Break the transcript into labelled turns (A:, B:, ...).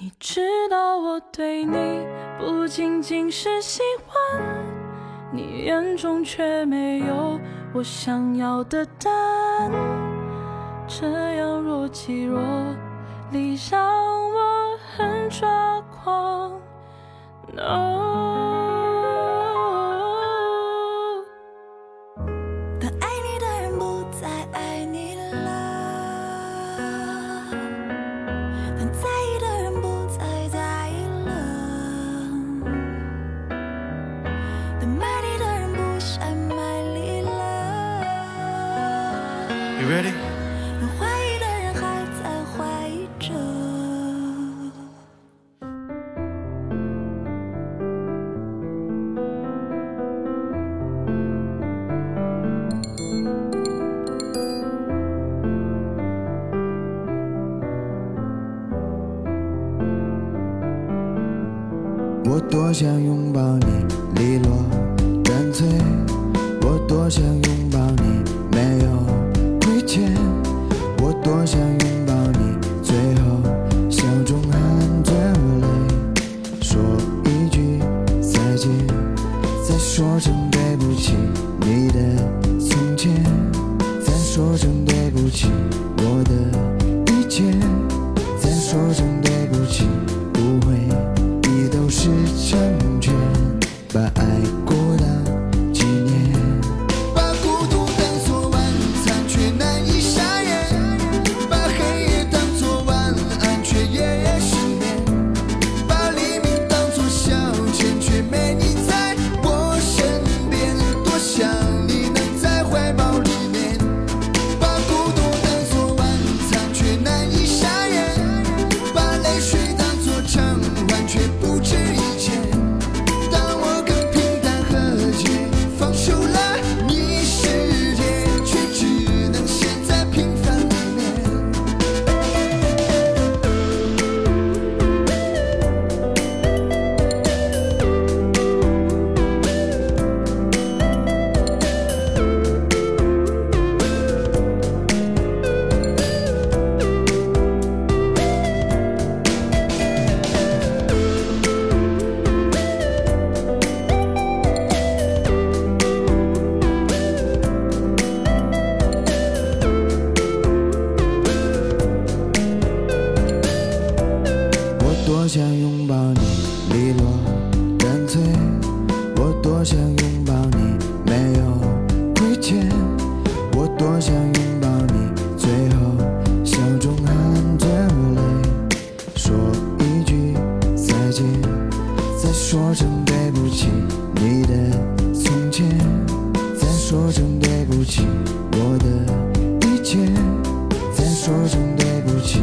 A: 你知道我对你不仅仅是喜欢，你眼中却没有我想要的答案。这样若即若离，让我很抓狂。No。
B: Ready?
C: 我多想拥抱你，利落起，多想拥抱你，利落干脆。我多想拥抱你，没有亏欠。我多想拥抱你，最后笑中含着泪，说一句再见，再说声对不起，你的从前，再说声对不起，我的一切，再说声对不起。